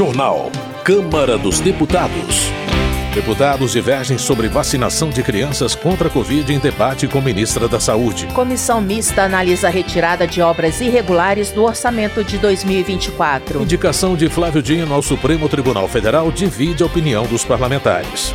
Jornal. Câmara dos Deputados. Deputados divergem sobre vacinação de crianças contra a Covid em debate com ministra da Saúde. Comissão mista analisa a retirada de obras irregulares do orçamento de 2024. Indicação de Flávio Dino ao Supremo Tribunal Federal divide a opinião dos parlamentares.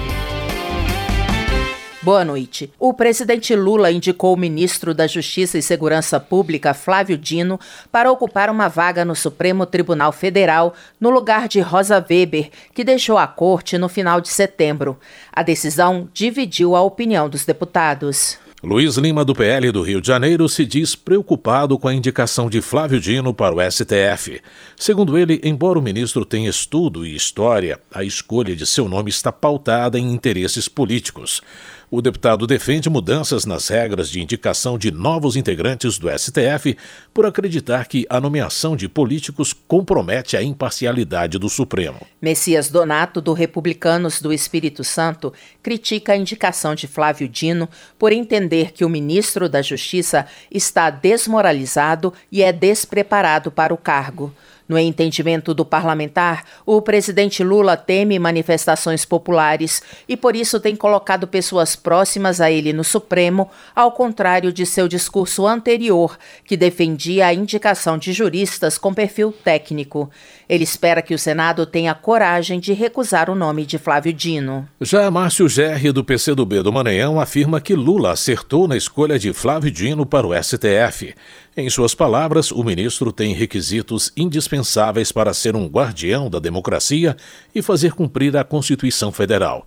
Boa noite. O presidente Lula indicou o ministro da Justiça e Segurança Pública, Flávio Dino, para ocupar uma vaga no Supremo Tribunal Federal, no lugar de Rosa Weber, que deixou a corte no final de setembro. A decisão dividiu a opinião dos deputados. Luiz Lima, do PL do Rio de Janeiro, se diz preocupado com a indicação de Flávio Dino para o STF. Segundo ele, embora o ministro tenha estudo e história, a escolha de seu nome está pautada em interesses políticos. O deputado defende mudanças nas regras de indicação de novos integrantes do STF por acreditar que a nomeação de políticos compromete a imparcialidade do Supremo. Messias Donato, do Republicanos do Espírito Santo, critica a indicação de Flávio Dino por entender que o ministro da Justiça está desmoralizado e é despreparado para o cargo. No entendimento do parlamentar, o presidente Lula teme manifestações populares e por isso tem colocado pessoas próximas a ele no Supremo, ao contrário de seu discurso anterior, que defendia a indicação de juristas com perfil técnico. Ele espera que o Senado tenha coragem de recusar o nome de Flávio Dino. Já Márcio Gerri, do PCdoB do Maranhão, afirma que Lula acertou na escolha de Flávio Dino para o STF. Em suas palavras, o ministro tem requisitos indispensáveis para ser um guardião da democracia e fazer cumprir a Constituição Federal.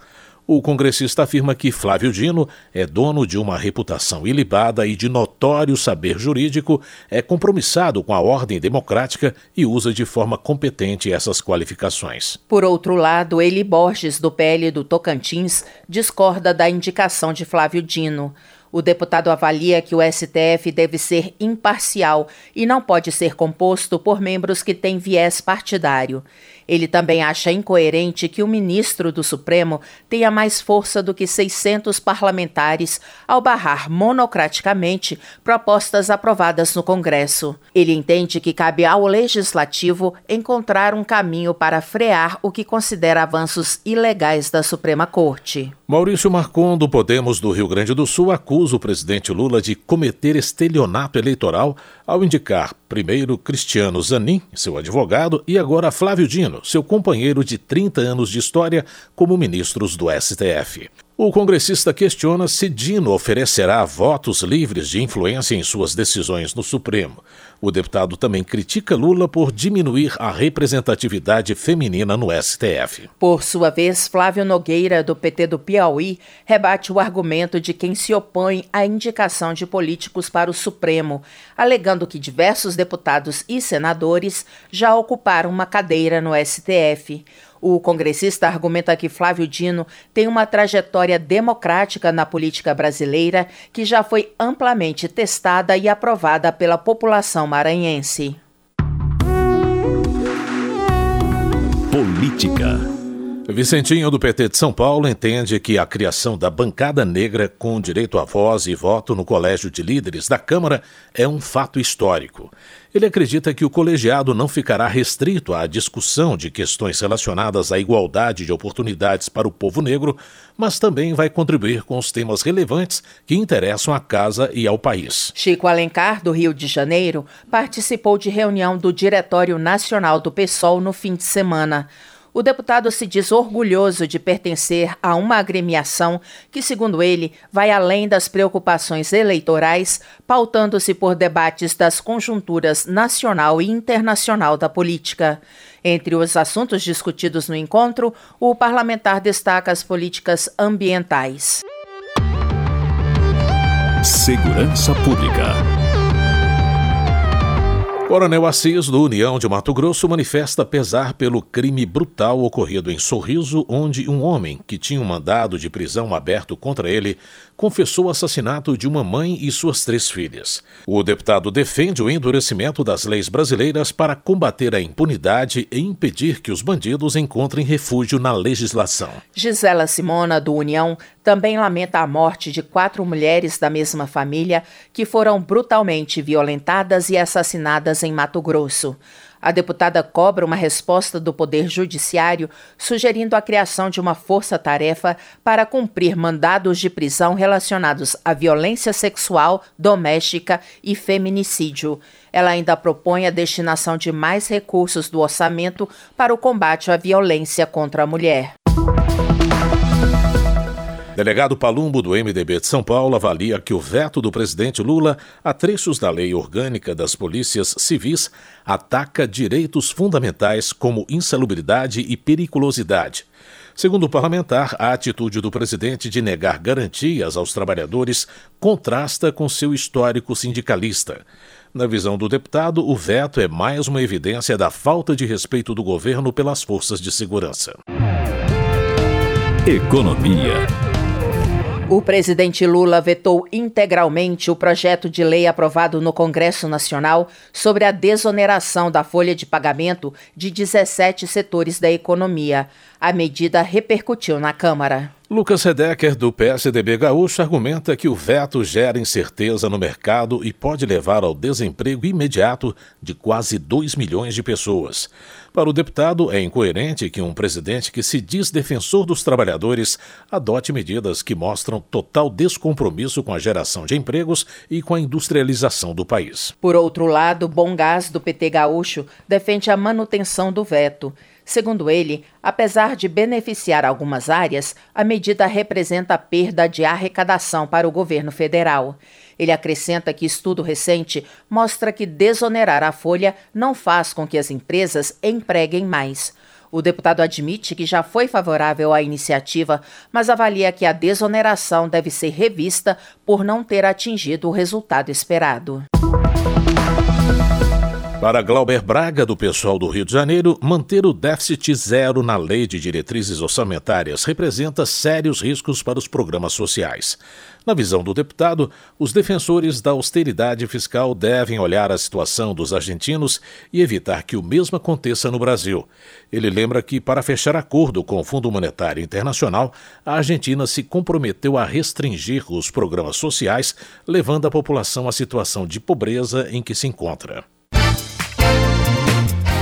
O congressista afirma que Flávio Dino é dono de uma reputação ilibada e de notório saber jurídico, é compromissado com a ordem democrática e usa de forma competente essas qualificações. Por outro lado, Eli Borges, do PL do Tocantins, discorda da indicação de Flávio Dino. O deputado avalia que o STF deve ser imparcial e não pode ser composto por membros que têm viés partidário. Ele também acha incoerente que o ministro do Supremo tenha mais força do que 600 parlamentares ao barrar monocraticamente propostas aprovadas no Congresso. Ele entende que cabe ao legislativo encontrar um caminho para frear o que considera avanços ilegais da Suprema Corte. Maurício Marcon, do Podemos do Rio Grande do Sul, acusa o presidente Lula de cometer estelionato eleitoral ao indicar primeiro Cristiano Zanin, seu advogado, e agora Flávio Dino, seu companheiro de 30 anos de história, como ministros do STF. O congressista questiona se Dino oferecerá votos livres de influência em suas decisões no Supremo. O deputado também critica Lula por diminuir a representatividade feminina no STF. Por sua vez, Flávio Nogueira, do PT do Piauí, rebate o argumento de quem se opõe à indicação de políticos para o Supremo, alegando que diversos deputados e senadores já ocuparam uma cadeira no STF. O congressista argumenta que Flávio Dino tem uma trajetória democrática na política brasileira que já foi amplamente testada e aprovada pela população maranhense. Política. Vicentinho do PT de São Paulo entende que a criação da bancada negra com direito à voz e voto no Colégio de Líderes da Câmara é um fato histórico. Ele acredita que o colegiado não ficará restrito à discussão de questões relacionadas à igualdade de oportunidades para o povo negro, mas também vai contribuir com os temas relevantes que interessam à casa e ao país. Chico Alencar, do Rio de Janeiro, participou de reunião do Diretório Nacional do PSOL no fim de semana. O deputado se diz orgulhoso de pertencer a uma agremiação que, segundo ele, vai além das preocupações eleitorais, pautando-se por debates das conjunturas nacional e internacional da política. Entre os assuntos discutidos no encontro, o parlamentar destaca as políticas ambientais. Segurança Pública. Coronel Assis, do União de Mato Grosso, manifesta pesar pelo crime brutal ocorrido em Sorriso, onde um homem que tinha um mandado de prisão aberto contra ele confessou o assassinato de uma mãe e suas três filhas. O deputado defende o endurecimento das leis brasileiras para combater a impunidade e impedir que os bandidos encontrem refúgio na legislação. Gisela Simona, do União, também lamenta a morte de quatro mulheres da mesma família que foram brutalmente violentadas e assassinadas em Mato Grosso. A deputada cobra uma resposta do Poder Judiciário sugerindo a criação de uma força-tarefa para cumprir mandados de prisão relacionados à violência sexual, doméstica e feminicídio. Ela ainda propõe a destinação de mais recursos do orçamento para o combate à violência contra a mulher. Delegado Palumbo, do MDB de São Paulo, avalia que o veto do presidente Lula a trechos da lei orgânica das polícias civis ataca direitos fundamentais como insalubridade e periculosidade. Segundo o parlamentar, a atitude do presidente de negar garantias aos trabalhadores contrasta com seu histórico sindicalista. Na visão do deputado, o veto é mais uma evidência da falta de respeito do governo pelas forças de segurança. Economia. O presidente Lula vetou integralmente o projeto de lei aprovado no Congresso Nacional sobre a desoneração da folha de pagamento de 17 setores da economia. A medida repercutiu na Câmara. Lucas Redecker, do PSDB Gaúcho, argumenta que o veto gera incerteza no mercado e pode levar ao desemprego imediato de quase 2 milhões de pessoas. Para o deputado, é incoerente que um presidente que se diz defensor dos trabalhadores adote medidas que mostram total descompromisso com a geração de empregos e com a industrialização do país. Por outro lado, Bom Gás, do PT Gaúcho, defende a manutenção do veto. Segundo ele, apesar de beneficiar algumas áreas, a medida representa perda de arrecadação para o governo federal. Ele acrescenta que estudo recente mostra que desonerar a folha não faz com que as empresas empreguem mais. O deputado admite que já foi favorável à iniciativa, mas avalia que a desoneração deve ser revista por não ter atingido o resultado esperado. Para Glauber Braga, do pessoal do Rio de Janeiro, manter o déficit zero na lei de diretrizes orçamentárias representa sérios riscos para os programas sociais. Na visão do deputado, os defensores da austeridade fiscal devem olhar a situação dos argentinos e evitar que o mesmo aconteça no Brasil. Ele lembra que, para fechar acordo com o Fundo Monetário Internacional, a Argentina se comprometeu a restringir os programas sociais, levando a população à situação de pobreza em que se encontra.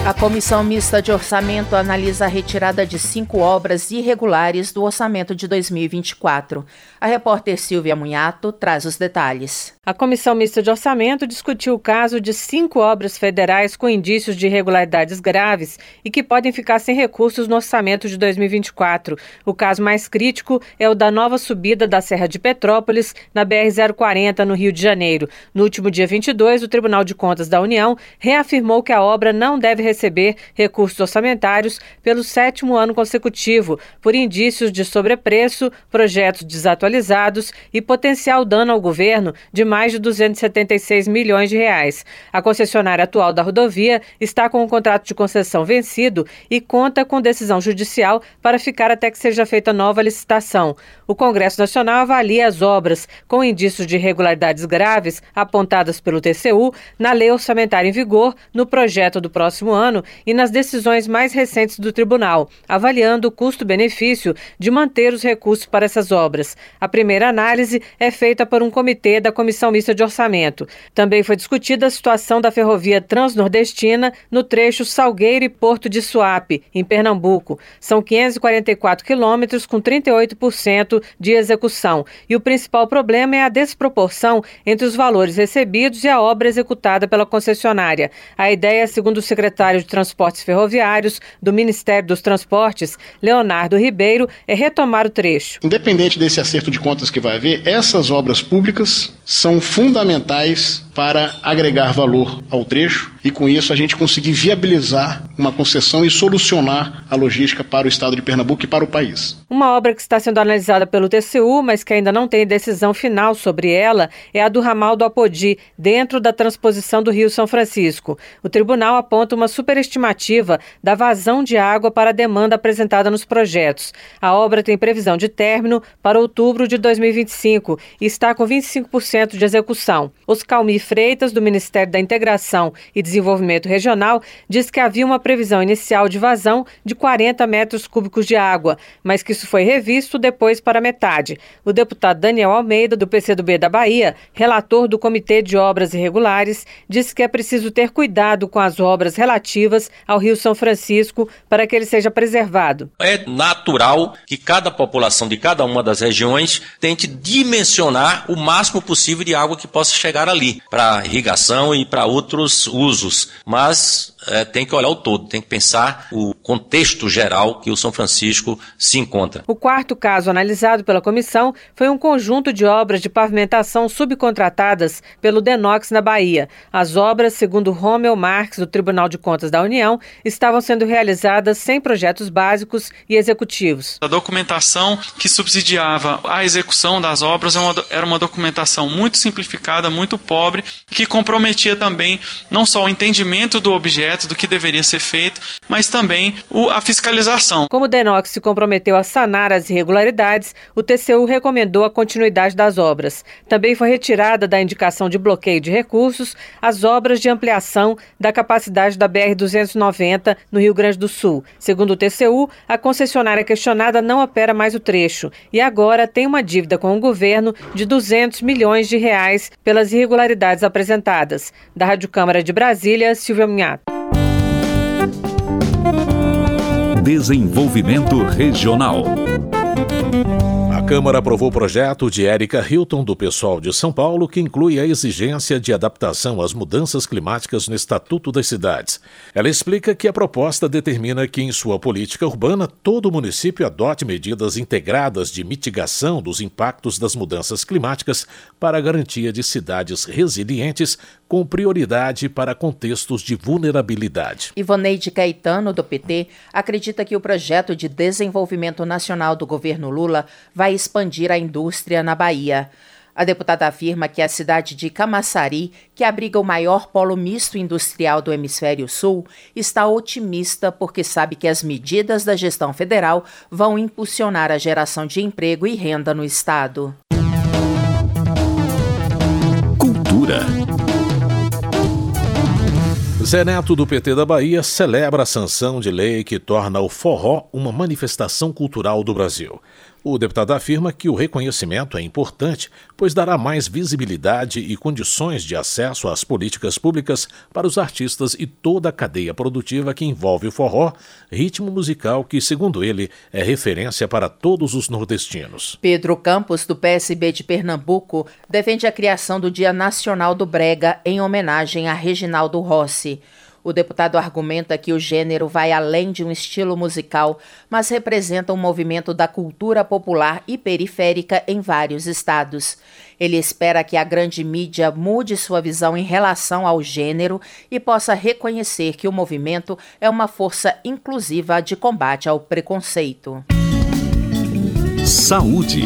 A Comissão Mista de Orçamento analisa a retirada de cinco obras irregulares do orçamento de 2024. A repórter Silvia Munhato traz os detalhes. A Comissão Mista de Orçamento discutiu o caso de cinco obras federais com indícios de irregularidades graves e que podem ficar sem recursos no orçamento de 2024. O caso mais crítico é o da nova subida da Serra de Petrópolis, na BR-040, no Rio de Janeiro. No último dia 22, o Tribunal de Contas da União reafirmou que a obra não deve receber receber recursos orçamentários pelo sétimo ano consecutivo, por indícios de sobrepreço, projetos desatualizados e potencial dano ao governo de mais de 276 milhões de reais. A concessionária atual da rodovia está com o contrato de concessão vencido e conta com decisão judicial para ficar até que seja feita nova licitação. O Congresso Nacional avalia as obras com indícios de irregularidades graves apontadas pelo TCU na lei orçamentária em vigor no projeto do próximo ano ano e nas decisões mais recentes do tribunal, avaliando o custo-benefício de manter os recursos para essas obras. A primeira análise é feita por um comitê da Comissão Mista de Orçamento. Também foi discutida a situação da ferrovia transnordestina no trecho Salgueiro e Porto de Suape, em Pernambuco. São 544 quilômetros com 38% de execução. E o principal problema é a desproporção entre os valores recebidos e a obra executada pela concessionária. A ideia, segundo o secretário secretário de Transportes Ferroviários do Ministério dos Transportes, Leonardo Ribeiro, é retomar o trecho. Independente desse acerto de contas que vai haver, essas obras públicas são fundamentais para agregar valor ao trecho e, com isso, a gente conseguir viabilizar uma concessão e solucionar a logística para o estado de Pernambuco e para o país. Uma obra que está sendo analisada pelo TCU, mas que ainda não tem decisão final sobre ela, é a do ramal do Apodi, dentro da transposição do Rio São Francisco. O tribunal aponta uma superestimativa da vazão de água para a demanda apresentada nos projetos. A obra tem previsão de término para outubro de 2025 e está com 25% 100% de execução. Oscalmi Freitas, do Ministério da Integração e Desenvolvimento Regional, diz que havia uma previsão inicial de vazão de 40 metros cúbicos de água, mas que isso foi revisto depois para metade. O deputado Daniel Almeida, do PCdoB da Bahia, relator do Comitê de Obras Irregulares, disse que é preciso ter cuidado com as obras relativas ao Rio São Francisco para que ele seja preservado. É natural que cada população de cada uma das regiões tente dimensionar o máximo possível de água que possa chegar ali, para irrigação e para outros usos. Mas é, tem que olhar o todo, tem que pensar o contexto geral que o São Francisco se encontra. O quarto caso analisado pela comissão foi um conjunto de obras de pavimentação subcontratadas pelo Denox na Bahia. As obras, segundo Romel Marques, do Tribunal de Contas da União, estavam sendo realizadas sem projetos básicos e executivos. A documentação que subsidiava a execução das obras é era uma documentação muito simplificada, muito pobre, que comprometia também não só o entendimento do objeto, do que deveria ser feito, mas também o, a fiscalização. Como o Denox se comprometeu a sanar as irregularidades, o TCU recomendou a continuidade das obras. Também foi retirada da indicação de bloqueio de recursos as obras de ampliação da capacidade da BR-290 no Rio Grande do Sul. Segundo o TCU, a concessionária questionada não opera mais o trecho e agora tem uma dívida com o governo de 200 milhões de reais pelas irregularidades apresentadas. Da Rádio Câmara de Brasília, Silvia Minhato. Desenvolvimento Regional. Câmara aprovou o projeto de Érica Hilton, do pessoal de São Paulo, que inclui a exigência de adaptação às mudanças climáticas no Estatuto das Cidades. Ela explica que a proposta determina que, em sua política urbana, todo município adote medidas integradas de mitigação dos impactos das mudanças climáticas para a garantia de cidades resilientes, com prioridade para contextos de vulnerabilidade. Ivoneide Caetano, do PT, acredita que o projeto de desenvolvimento nacional do governo Lula vai expandir a indústria na Bahia. A deputada afirma que a cidade de Camaçari, que abriga o maior polo misto industrial do hemisfério sul, está otimista porque sabe que as medidas da gestão federal vão impulsionar a geração de emprego e renda no estado. Cultura. Zé Neto, do PT da Bahia, celebra a sanção de lei que torna o forró uma manifestação cultural do Brasil. O deputado afirma que o reconhecimento é importante, pois dará mais visibilidade e condições de acesso às políticas públicas para os artistas e toda a cadeia produtiva que envolve o forró, ritmo musical que, segundo ele, é referência para todos os nordestinos. Pedro Campos, do PSB de Pernambuco, defende a criação do Dia Nacional do Brega em homenagem a Reginaldo Rossi. O deputado argumenta que o gênero vai além de um estilo musical, mas representa um movimento da cultura popular e periférica em vários estados. Ele espera que a grande mídia mude sua visão em relação ao gênero e possa reconhecer que o movimento é uma força inclusiva de combate ao preconceito. Saúde.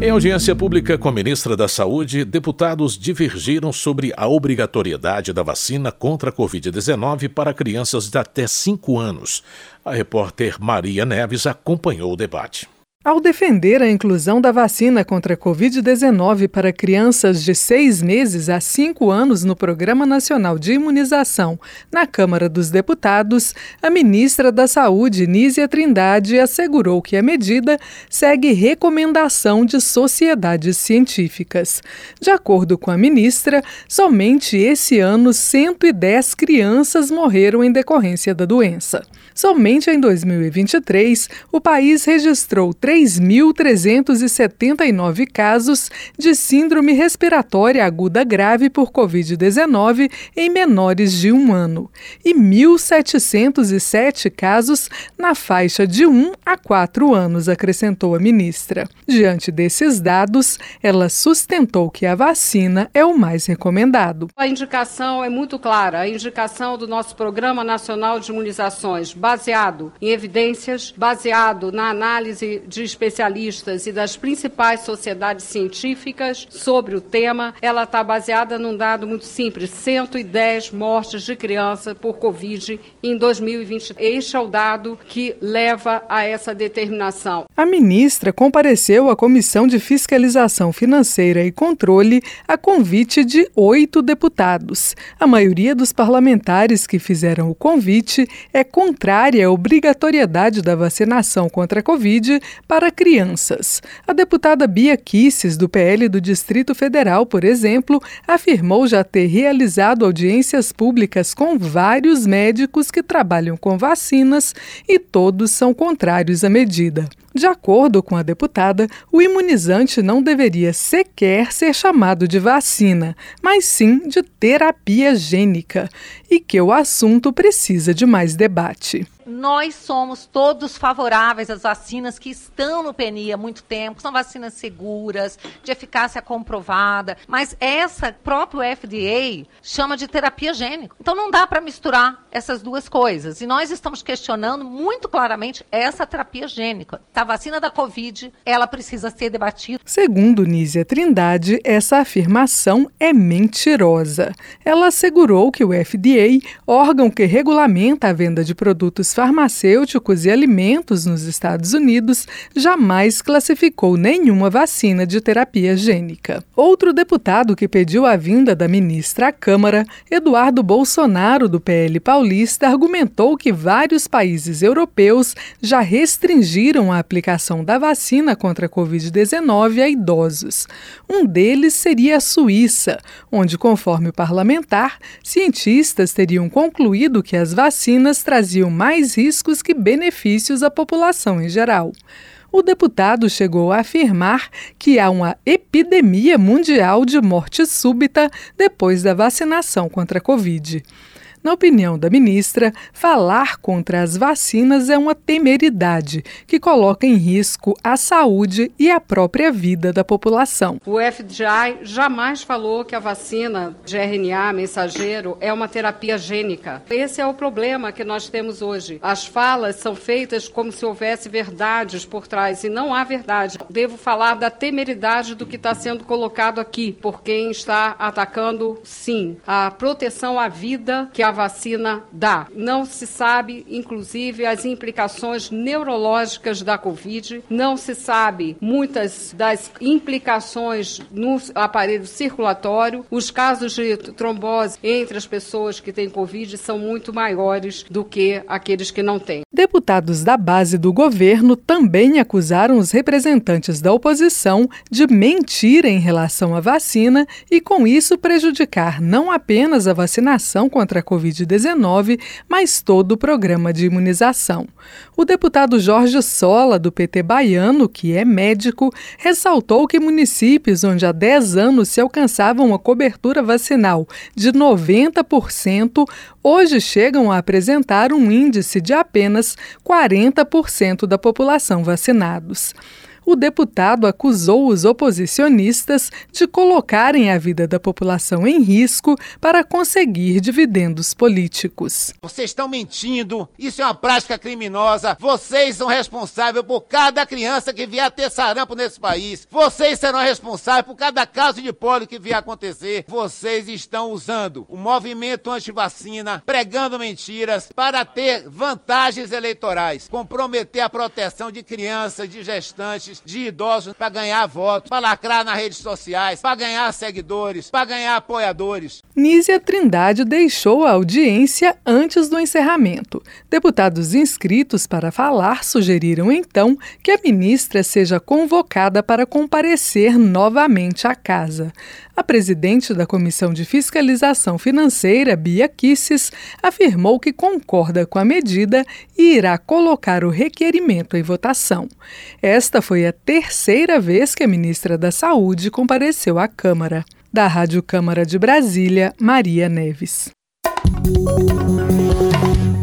Em audiência pública com a ministra da Saúde, deputados divergiram sobre a obrigatoriedade da vacina contra a Covid-19 para crianças de até 5 anos. A repórter Maria Neves acompanhou o debate. Ao defender a inclusão da vacina contra a Covid-19 para crianças de seis meses a cinco anos no Programa Nacional de Imunização na Câmara dos Deputados, a ministra da Saúde, Nízia Trindade, assegurou que a medida segue recomendação de sociedades científicas. De acordo com a ministra, somente esse ano 110 crianças morreram em decorrência da doença. Somente em 2023, o país registrou 3.379 casos de síndrome respiratória aguda grave por Covid-19 em menores de um ano e 1.707 casos na faixa de 1 a 4 anos, acrescentou a ministra. Diante desses dados, ela sustentou que a vacina é o mais recomendado. A indicação é muito clara, a indicação do nosso Programa Nacional de Imunizações baseado em evidências, baseado na análise de de especialistas e das principais sociedades científicas sobre o tema, ela está baseada num dado muito simples: 110 mortes de criança por Covid em 2020. Este é o dado que leva a essa determinação. A ministra compareceu à Comissão de Fiscalização Financeira e Controle a convite de oito deputados. A maioria dos parlamentares que fizeram o convite é contrária à obrigatoriedade da vacinação contra a Covid para crianças. A deputada Bia Kisses, do PL do Distrito Federal, por exemplo, afirmou já ter realizado audiências públicas com vários médicos que trabalham com vacinas e todos são contrários à medida. De acordo com a deputada, o imunizante não deveria sequer ser chamado de vacina, mas sim de terapia gênica, e que o assunto precisa de mais debate nós somos todos favoráveis às vacinas que estão no PNI há muito tempo, são vacinas seguras, de eficácia comprovada, mas essa próprio FDA chama de terapia gênica. Então não dá para misturar essas duas coisas. E nós estamos questionando muito claramente essa terapia gênica. A vacina da Covid, ela precisa ser debatida. Segundo Nízia Trindade, essa afirmação é mentirosa. Ela assegurou que o FDA, órgão que regulamenta a venda de produtos farmacêuticos e alimentos nos Estados Unidos jamais classificou nenhuma vacina de terapia gênica. Outro deputado que pediu a vinda da ministra à Câmara, Eduardo Bolsonaro, do PL Paulista, argumentou que vários países europeus já restringiram a aplicação da vacina contra a Covid-19 a idosos. Um deles seria a Suíça, onde, conforme o parlamentar, cientistas teriam concluído que as vacinas traziam mais mais riscos que benefícios à população em geral. O deputado chegou a afirmar que há uma epidemia mundial de morte súbita depois da vacinação contra a Covid. Na opinião da ministra, falar contra as vacinas é uma temeridade que coloca em risco a saúde e a própria vida da população. O FDI jamais falou que a vacina de RNA mensageiro é uma terapia gênica. Esse é o problema que nós temos hoje. As falas são feitas como se houvesse verdades por trás e não há verdade. Devo falar da temeridade do que está sendo colocado aqui por quem está atacando, sim, a proteção à vida que a vacina dá. Não se sabe, inclusive, as implicações neurológicas da Covid, não se sabe muitas das implicações no aparelho circulatório. Os casos de trombose entre as pessoas que têm Covid são muito maiores do que aqueles que não têm. Deputados da base do governo também acusaram os representantes da oposição de mentir em relação à vacina e, com isso, prejudicar não apenas a vacinação contra a Covid, Covid-19, mas todo o programa de imunização. O deputado Jorge Sola, do PT baiano, que é médico, ressaltou que municípios onde há 10 anos se alcançava uma cobertura vacinal de 90%, hoje chegam a apresentar um índice de apenas 40% da população vacinados o deputado acusou os oposicionistas de colocarem a vida da população em risco para conseguir dividendos políticos. Vocês estão mentindo, isso é uma prática criminosa. Vocês são responsáveis por cada criança que vier a ter sarampo nesse país. Vocês serão responsáveis por cada caso de pólio que vier a acontecer. Vocês estão usando o movimento anti-vacina, pregando mentiras para ter vantagens eleitorais, comprometer a proteção de crianças, de gestantes de idosos para ganhar votos, para lacrar nas redes sociais, para ganhar seguidores, para ganhar apoiadores. Nízia Trindade deixou a audiência antes do encerramento. Deputados inscritos para falar sugeriram então que a ministra seja convocada para comparecer novamente à casa. A presidente da Comissão de Fiscalização Financeira, Bia Kisses, afirmou que concorda com a medida e irá colocar o requerimento em votação. Esta foi a terceira vez que a ministra da Saúde compareceu à Câmara. Da Rádio Câmara de Brasília, Maria Neves.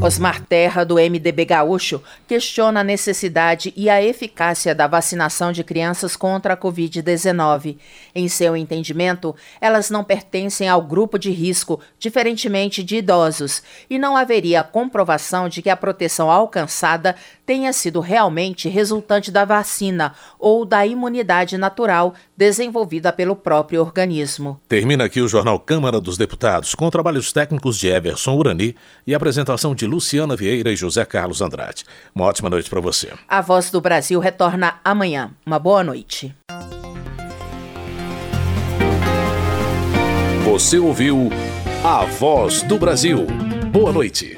Osmar Terra, do MDB Gaúcho, questiona a necessidade e a eficácia da vacinação de crianças contra a Covid-19. Em seu entendimento, elas não pertencem ao grupo de risco, diferentemente de idosos, e não haveria comprovação de que a proteção alcançada tenha sido realmente resultante da vacina ou da imunidade natural desenvolvida pelo próprio organismo. Termina aqui o Jornal Câmara dos Deputados, com trabalhos técnicos de Everson Urani e apresentação de Luciana Vieira e José Carlos Andrade. Uma ótima noite para você. A Voz do Brasil retorna amanhã. Uma boa noite. Você ouviu A Voz do Brasil. Boa noite.